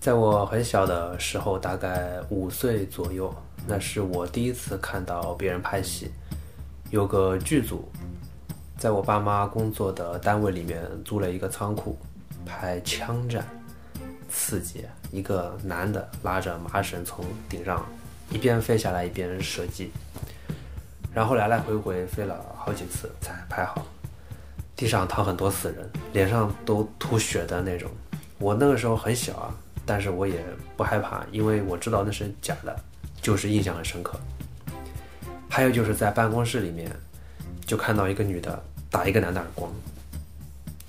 在我很小的时候，大概五岁左右，那是我第一次看到别人拍戏。有个剧组，在我爸妈工作的单位里面租了一个仓库，拍枪战，刺激。一个男的拉着麻绳从顶上一边飞下来一边射击，然后来来回回飞了好几次才拍好。地上躺很多死人，脸上都吐血的那种。我那个时候很小啊。但是我也不害怕，因为我知道那是假的，就是印象很深刻。还有就是在办公室里面，就看到一个女的打一个男的耳光，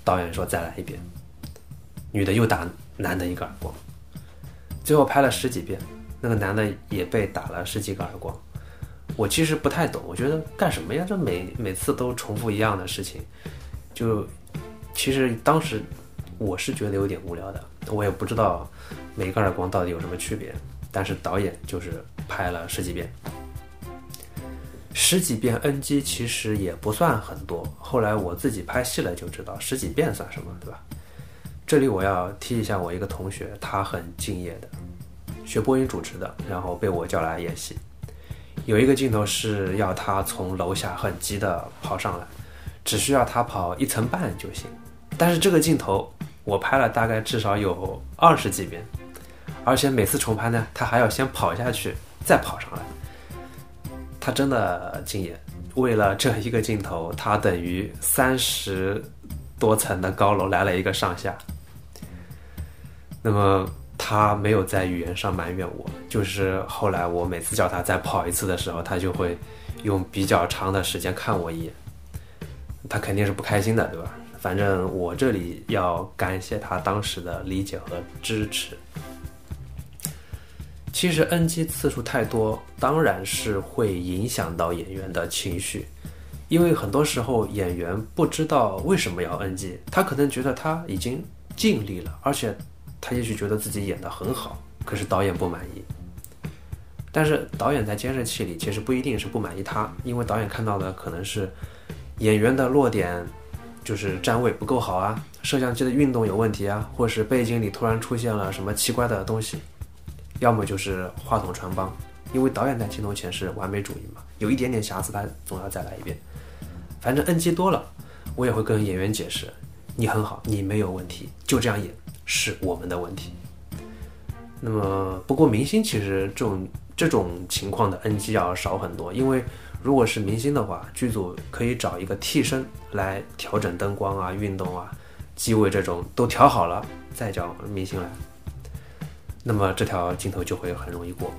导演说再来一遍，女的又打男的一个耳光，最后拍了十几遍，那个男的也被打了十几个耳光。我其实不太懂，我觉得干什么呀？这每每次都重复一样的事情，就其实当时我是觉得有点无聊的。我也不知道每个耳光到底有什么区别，但是导演就是拍了十几遍，十几遍 NG 其实也不算很多。后来我自己拍戏了就知道，十几遍算什么，对吧？这里我要提一下我一个同学，他很敬业的，学播音主持的，然后被我叫来演戏。有一个镜头是要他从楼下很急的跑上来，只需要他跑一层半就行，但是这个镜头。我拍了大概至少有二十几遍，而且每次重拍呢，他还要先跑下去，再跑上来。他真的敬业，为了这一个镜头，他等于三十多层的高楼来了一个上下。那么他没有在语言上埋怨我，就是后来我每次叫他再跑一次的时候，他就会用比较长的时间看我一眼。他肯定是不开心的，对吧？反正我这里要感谢他当时的理解和支持。其实 NG 次数太多，当然是会影响到演员的情绪，因为很多时候演员不知道为什么要 NG，他可能觉得他已经尽力了，而且他也许觉得自己演得很好，可是导演不满意。但是导演在监视器里其实不一定是不满意他，因为导演看到的可能是演员的弱点。就是站位不够好啊，摄像机的运动有问题啊，或是背景里突然出现了什么奇怪的东西，要么就是话筒穿帮，因为导演在镜头前是完美主义嘛，有一点点瑕疵他总要再来一遍。反正 NG 多了，我也会跟演员解释，你很好，你没有问题，就这样演是我们的问题。那么不过明星其实这种这种情况的 NG 要少很多，因为。如果是明星的话，剧组可以找一个替身来调整灯光啊、运动啊、机位这种都调好了，再叫明星来，那么这条镜头就会很容易过。